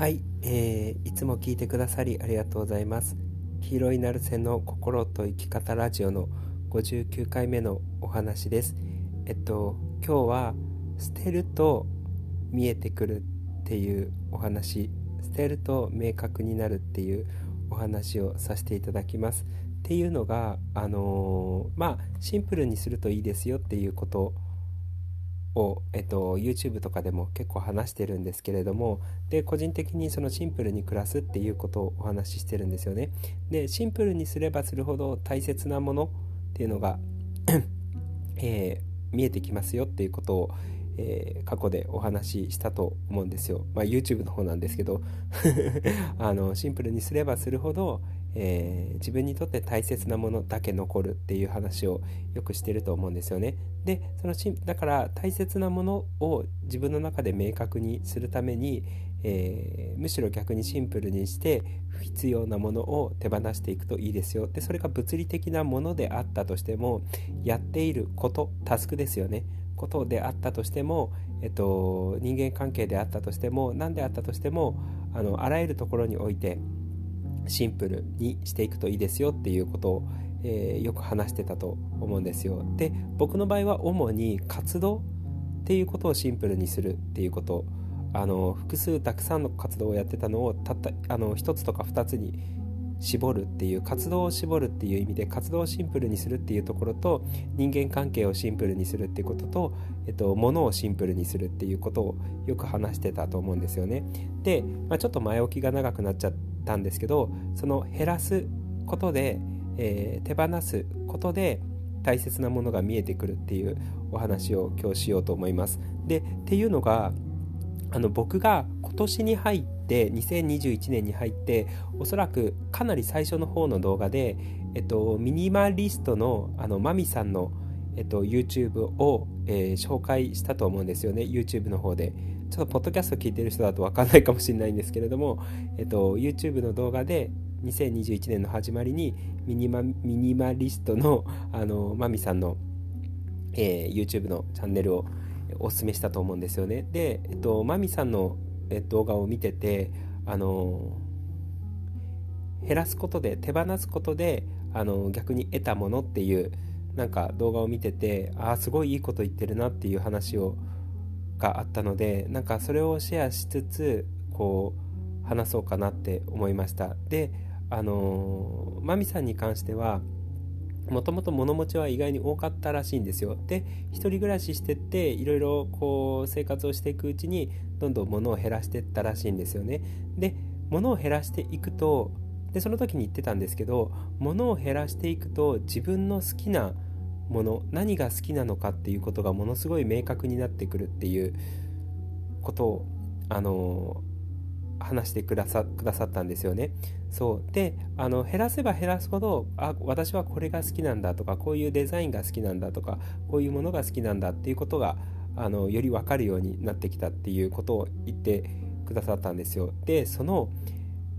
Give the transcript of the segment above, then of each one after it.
はい、えー、いつも聞いてくださりありがとうございます。黄色いナルセの心と生き方ラジオの59回目のお話です。えっと今日は捨てると見えてくるっていうお話。捨てると明確になるっていうお話をさせていただきます。っていうのがあのー、まあシンプルにするといいですよっていうことを、をえっと、YouTube とかでも結構話してるんですけれどもで個人的にそのシンプルに暮らすっていうことをお話ししてるんですよね。でシンプルにすればするほど大切なものっていうのが えー、見えてきますよっていうことを、えー、過去でお話ししたと思うんですよ、まあ、YouTube の方なんですけど。あのシンプルにすればするほど、えー、自分にとって大切なものだけ残るっていう話をよくしてると思うんですよね。でそのだから大切なものを自分の中で明確にするために、えー、むしろ逆にシンプルにして不必要なものを手放していくといいですよ。でそれが物理的なものであったとしてもやっていることタスクですよね。ことであったとしても、えっと、人間関係であったとしても何であったとしてもあのあらゆるところにおいてシンプルにしていくといいですよっていうことを、えー、よく話してたと思うんですよ。で僕の場合は主に活動っていうことをシンプルにするっていうことあの複数たくさんの活動をやってたのをたったあの1つとか2つに絞るっていう活動を絞るっていう意味で活動をシンプルにするっていうところと人間関係をシンプルにするっていうことと、えっと、物をシンプルにするっていうことをよく話してたと思うんですよね。で、まあ、ちょっと前置きが長くなっちゃったんですけどその減らすことで、えー、手放すことで大切なものが見えてくるっていうお話を今日しようと思います。でっていうのがあの僕が今年に入って2021年に入っておそらくかなり最初の方の動画で、えっと、ミニマリストのあのマミさんの、えっと、YouTube を、えー、紹介したと思うんですよね YouTube の方でちょっとポッドキャスト聞いてる人だと分かんないかもしれないんですけれども、えっと、YouTube の動画で2021年の始まりにミニマミニマリストのあのマミさんの、えー、YouTube のチャンネルをおすすめしたと思うんですよね。で、えっと、マミさんの動画を見てて、あの減らすことで手放すことであの逆に得たものっていうなんか動画を見ててああすごいいいこと言ってるなっていう話をがあったのでなんかそれをシェアしつつこう話そうかなって思いましたであのマミさんに関してはもともと物持ちは意外に多かったらしいんですよ。で一人暮らししてっていろいろこう生活をしていくうちにどんどん物を減らしていったらしいんですよね。で物を減らしていくとでその時に言ってたんですけど物を減らしていくと自分の好きなもの何が好きなのかっていうことがものすごい明確になってくるっていうことをあの話してくださくださったんですよね。そうであの減らせば減らすほどあ私はこれが好きなんだとかこういうデザインが好きなんだとかこういうものが好きなんだっていうことがあのより分かるようになってきたっていうことを言ってくださったんですよ。でその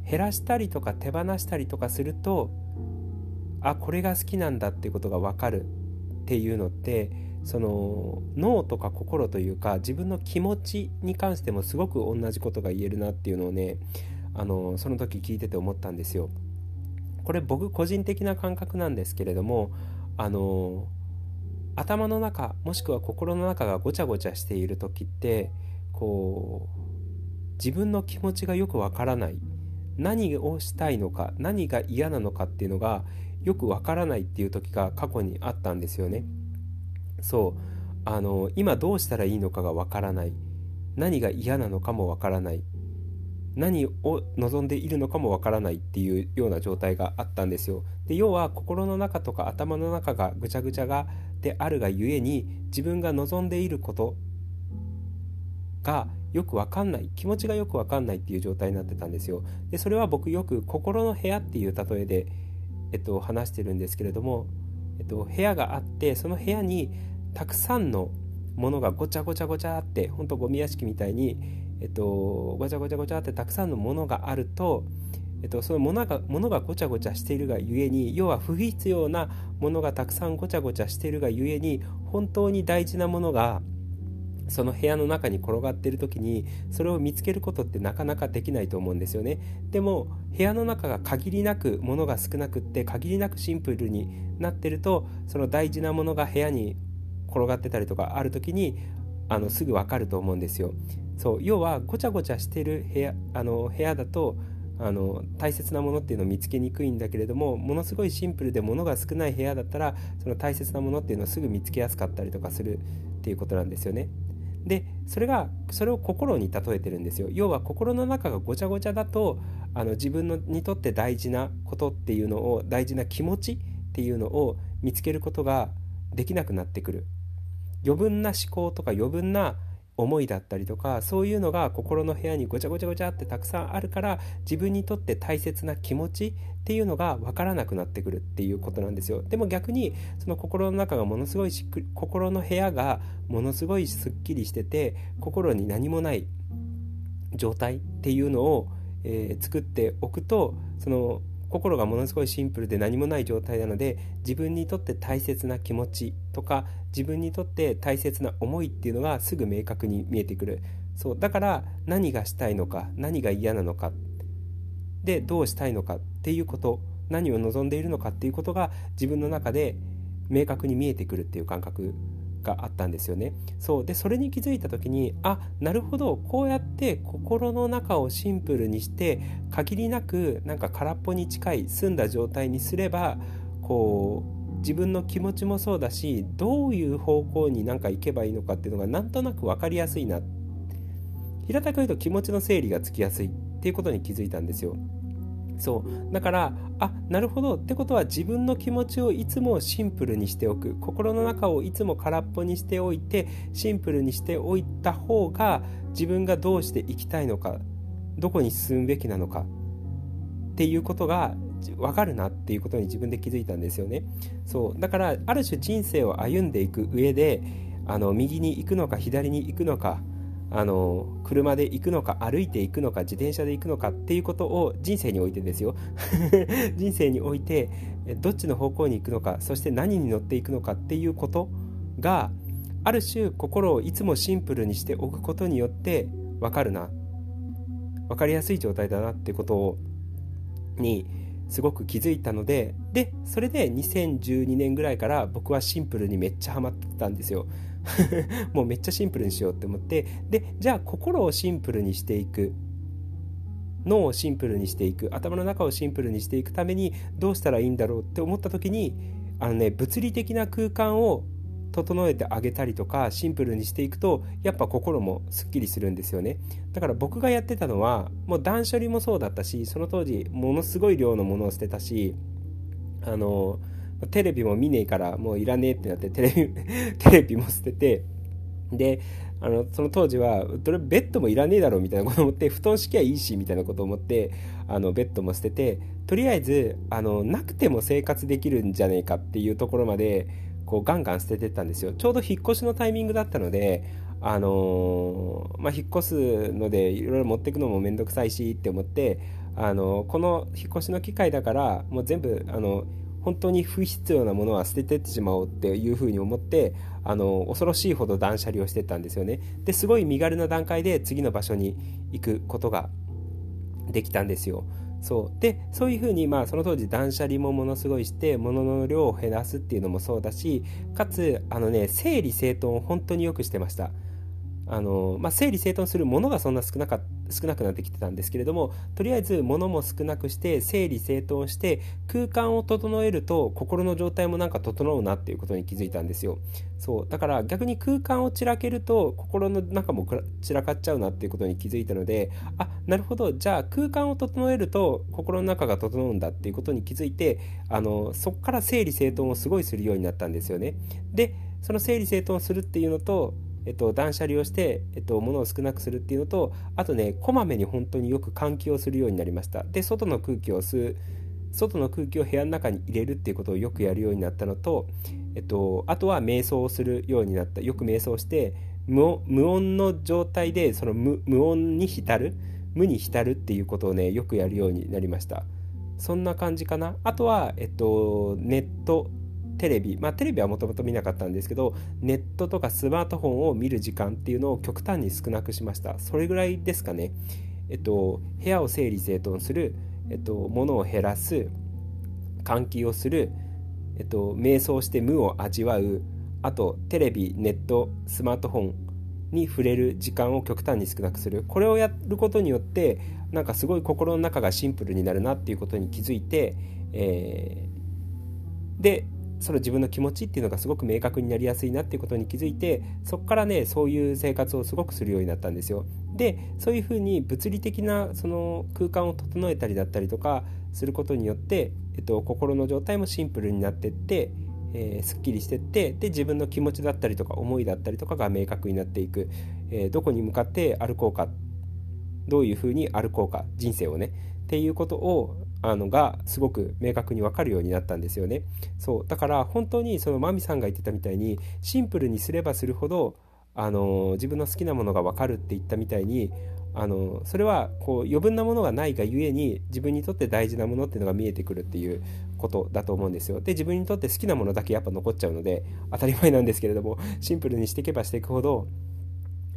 減らしたりとか手放したりとかするとあこれが好きなんだっていうことが分かるっていうのってその脳とか心というか自分の気持ちに関してもすごく同じことが言えるなっていうのをねあのその時聞いてて思ったんですよ。これ僕個人的な感覚なんですけれどもあの頭の中もしくは心の中がごちゃごちゃしている時ってこう自分の気持ちがよくわからない何をしたいのか何が嫌なのかっていうのがよくわからないっていう時が過去にあったんですよね。そう。あの今どうしたらいいのかがわからない。何が嫌なのかもわからない。何を望んでいるのかもわからないっていうような状態があったんですよ。で要は心の中とか頭の中がぐちゃぐちゃがであるがゆえに自分が望んでいることがよくわかんない。気持ちがよくわかんないっていう状態になってたんですよ。でそれは僕よく心の部屋っていう例えで、えっと、話してるんですけれども、えっと、部屋があってその部屋にたくさんのものがごちゃごちゃごちゃってほんとゴミ屋敷みたいに、えっと、ごちゃごちゃごちゃってたくさんのものがあると、えっと、そのものがものがごちゃごちゃしているがゆえに要は不必要なものがたくさんごちゃごちゃしているがゆえに本当に大事なものがその部屋の中に転がっている時にそれを見つけることってなかなかできないと思うんですよねでも部屋の中が限りなく物が少なくって限りなくシンプルになってるとその大事なものが部屋に転がってたりとかある時にあのすぐ分かると思うんですよそう要はごちゃごちゃしてる部屋あの部屋だとあの大切なものっていうのを見つけにくいんだけれどもものすごいシンプルで物が少ない部屋だったらその大切なものっていうのをすぐ見つけやすかったりとかするっていうことなんですよね。でそれがそれを心に例えてるんですよ。要は心の中がごちゃごちゃだとあの自分のにとって大事なことっていうのを大事な気持ちっていうのを見つけることができなくなってくる。余分な思考とか余分な思いだったりとかそういうのが心の部屋にごちゃごちゃごちゃってたくさんあるから自分にとって大切な気持ちっていうのが分からなくなってくるっていうことなんですよ。でも逆にその心の中がものすごいしっく心の部屋がものすごいすっきりしてて心に何もない状態っていうのを、えー、作っておくとその心がものすごいシンプルで何もない状態なので自分にとって大切な気持ちとか自分にとって大切な思いっていうのがすぐ明確に見えてくる。そうだから何がしたいのか何が嫌なのかでどうしたいのかっていうこと何を望んでいるのかっていうことが自分の中で明確に見えてくるっていう感覚。があったんですよね。そうでそれに気づいた時にあなるほどこうやって心の中をシンプルにして限りなくなんか空っぽに近い澄んだ状態にすればこう自分の気持ちもそうだしどういう方向になんか行けばいいのかっていうのがなんとなく分かりやすいな平たく言うと気持ちの整理がつきやすいっていうことに気づいたんですよ。そう。だからあなるほど。ってことは自分の気持ちをいつもシンプルにしておく。心の中をいつも空っぽにしておいてシンプルにしておいた方が自分がどうしていきたいのかどこに進むべきなのかっていうことが分かるなっていうことに自分で気づいたんですよね。そう。だからある種人生を歩んでいく上であの右に行くのか左に行くのかあの車で行くのか歩いて行くのか自転車で行くのかっていうことを人生においてですよ。人生においてどっちの方向に行くのかそして何に乗っていくのかっていうことがある種心をいつもシンプルにしておくことによって分かるな。分かりやすい状態だなってことをにすごく気づいたのででそれで2012年ぐらいから僕はシンプルにめっちゃハマってたんですよ。もうめっちゃシンプルにしようって思ってでじゃあ心をシンプルにしていく。脳をシンプルにしていく。頭の中をシンプルにしていくためにどうしたらいいんだろうって思った時にあのね物理的な空間を整えてあげたりとかシンプルにしていくとやっぱ心もすっきりするんですよね。だから僕がやってたのはもう断捨離もそうだったしその当時ものすごい量のものを捨てたしあのテレビも見ねえからもういらねえってなってテレビ テレビも捨ててであのその当時はどれベッドもいらねえだろうみたいなこと思って布団敷きゃいいしみたいなこと思ってあのベッドも捨ててとりあえずあのなくても生活できるんじゃねえかっていうところまでこうガンガン捨ててったんですよ。ちょうど引っ越しのタイミングだったのであのー、まあ、引っ越すのでいろいろ持っていくのも面倒くさいしって思ってあのこの引っ越しの機会だからもう全部あの本当に不必要なものは捨ててってしまおうっていうふうに思ってあの恐ろしいほど断捨離をしてたんですよね。ですごい身軽な段階で次の場所に行くことができたんですよ。そう。でそういうふうに、まあ、その当時断捨離もものすごいして物の量を減らすっていうのもそうだしかつあのね整理整頓を本当によくしてました。あの、まあ、整理整頓するものがそんな少なかっ少なくなってきてたんですけれどもとりあえず物も少なくして整理整頓して空間を整えると心の状態もなんか整うなっていうことに気づいたんですよ。そうだから逆に空間を散らけると心の中も散らかっちゃうなっていうことに気づいたのであなるほどじゃあ空間を整えると心の中が整うんだっていうことに気づいてあのそこから整理整頓をすごいするようになったんですよね。でその整理整頓をするっていうのとえっと、断捨離をして、えっと、物を少なくするっていうのとあとねこまめに本当によく換気をするようになりました。で外の空気を吸う外の空気を部屋の中に入れるっていうことをよくやるようになったのと、えっと、あとは瞑想をするようになった。よく瞑想して無音の状態でその無音に浸る無に浸るっていうことをねよくやるようになりました。そんな感じかな。あとは、えっと、ネットテレビまあテレビはもともと見なかったんですけどネットとかスマートフォンを見る時間っていうのを極端に少なくしました。それぐらいですかね。えっと部屋を整理整頓するえっと物を減らす換気をするえっと瞑想して無を味わうあとテレビネットスマートフォンに触れる時間を極端に少なくする。これをやることによってなんかすごい心の中がシンプルになるなっていうことに気づいて、えー、でその自分の気持ちっていうのがすごく明確になりやすいなっていうことに気づいてそこからねそういう生活をすごくするようになったんですよ。でそういうふうに物理的なその空間を整えたりだったりとかすることによって、えっと、心の状態もシンプルになってって、えー、すっきりしてってで自分の気持ちだったりとか思いだったりとかが明確になっていく、えー、どこに向かって歩こうかどういうふうに歩こうか人生をねっていうことをあのがすごく明確に分かるようになったんですよね。そう。だから本当にそのマミさんが言ってたみたいにシンプルにすればするほどあの自分の好きなものが分かるって言ったみたいにあのそれはこう余分なものがないがゆえに自分にとって大事なものっていうのが見えてくるっていうことだと思うんですよ。で自分にとって好きなものだけやっぱ残っちゃうので当たり前なんですけれどもシンプルにしていけばしていくほど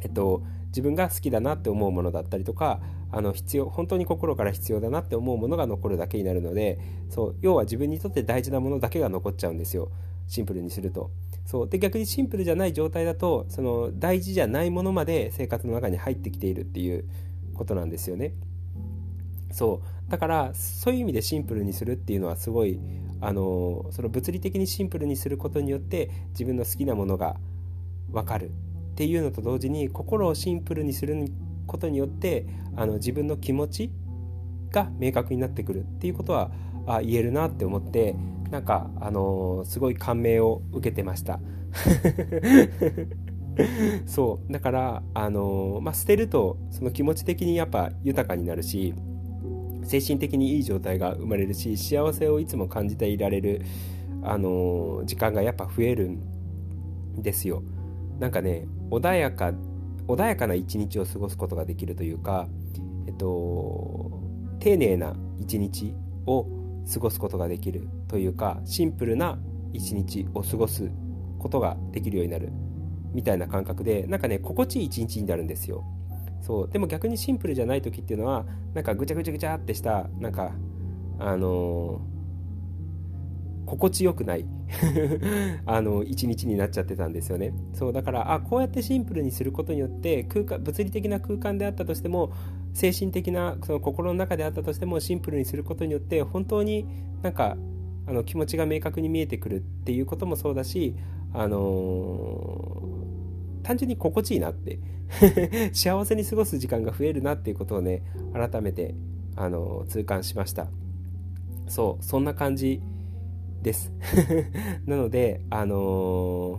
えっと自分が好きだなって思うものだったりとかあの必要本当に心から必要だなって思うものが残るだけになるのでそう要は自分にとって大事なものだけが残っちゃうんですよシンプルにすると。そうで逆にシンプルじゃない状態だとその大事じゃないものまで生活の中に入ってきているっていうことなんですよね。そうだからそういう意味でシンプルにするっていうのはすごいあのその物理的にシンプルにすることによって自分の好きなものが分かるっていうのと同時に心をシンプルにすることによってあの自分の気持ちが明確になってくるっていうことはあ言えるなって思ってなんか、あのー、すごい感銘を受けてました。そう。だから、あのー、まあ、捨てるとその気持ち的にやっぱ豊かになるし精神的にいい状態が生まれるし幸せをいつも感じていられる、あのー、時間がやっぱ増えるんですよ。なんかね穏やか穏やかな一日を過ごすことができるというか、えっと、丁寧な一日を過ごすことができるというかシンプルな一日を過ごすことができるようになるみたいな感覚でなんかね心地いい一日になるんですよ。そう。でも逆にシンプルじゃない時っていうのはなんかぐちゃぐちゃぐちゃってしたなんかあのー心地よくない。あの一日になっちゃってたんですよね。そうだからあこうやってシンプルにすることによって空間物理的な空間であったとしても精神的なその心の中であったとしてもシンプルにすることによって本当になんかあの気持ちが明確に見えてくるっていうこともそうだしあのー、単純に心地いいなって。幸せに過ごす時間が増えるなっていうことをね改めてあのー、痛感しました。そうそんな感じです。なのであのー、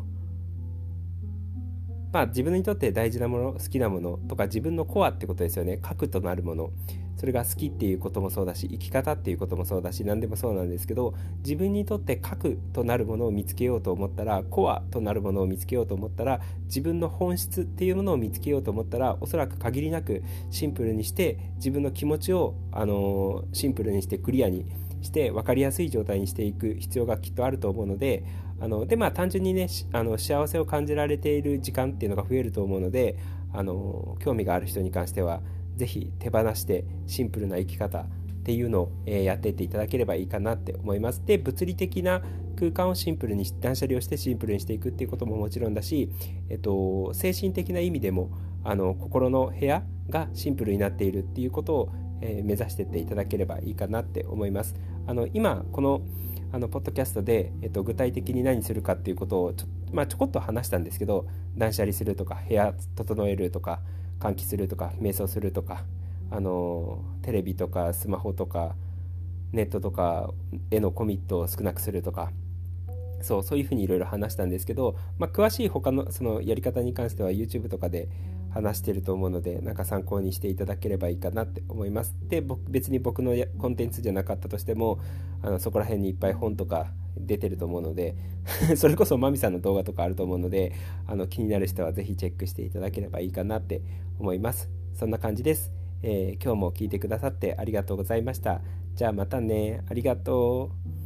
まあ自分にとって大事なもの好きなものとか自分のコアってことですよね。核となるもの。それが好きっていうこともそうだし生き方っていうこともそうだし何でもそうなんですけど自分にとって核となるものを見つけようと思ったらコアとなるものを見つけようと思ったら自分の本質っていうものを見つけようと思ったらおそらく限りなくシンプルにして自分の気持ちを、あのー、シンプルにしてクリアにして分かりやすい状態にしていく必要がきっとあると思うのであのでまあ単純にねあの幸せを感じられている時間っていうのが増えると思うのであの興味がある人に関しては是非手放してシンプルな生き方っていうのを、え、やっていっていただければいいかなって思います。で物理的な空間をシンプルに断捨離をしてシンプルにしていくっていうことももちろんだし、えっと、精神的な意味でもあの心の部屋がシンプルになっているっていうことを、えー、目指していっていただければいいかなって思います。あの今このあのポッドキャストで、えっと、具体的に何するかっていうことをちょ,、まあ、ちょこっと話したんですけど断捨離するとか部屋整えるとか換気するとか瞑想するとかあのテレビとかスマホとかネットとかへのコミットを少なくするとかそうそういうふうにいろいろ話したんですけど、まあ、詳しい他のそのやり方に関しては YouTube とかで話してると思うのでなんか参考にしていただければいいかなって思います。で別に僕のコンテンツじゃなかったとしてもあのそこら辺にいっぱい本とか出てると思うので それこそマミさんの動画とかあると思うのであの気になる人は是非チェックしていただければいいかなって思います。そんな感じです、えー、今日も聞いてくださってありがとうございました。じゃあまたね。ありがとう。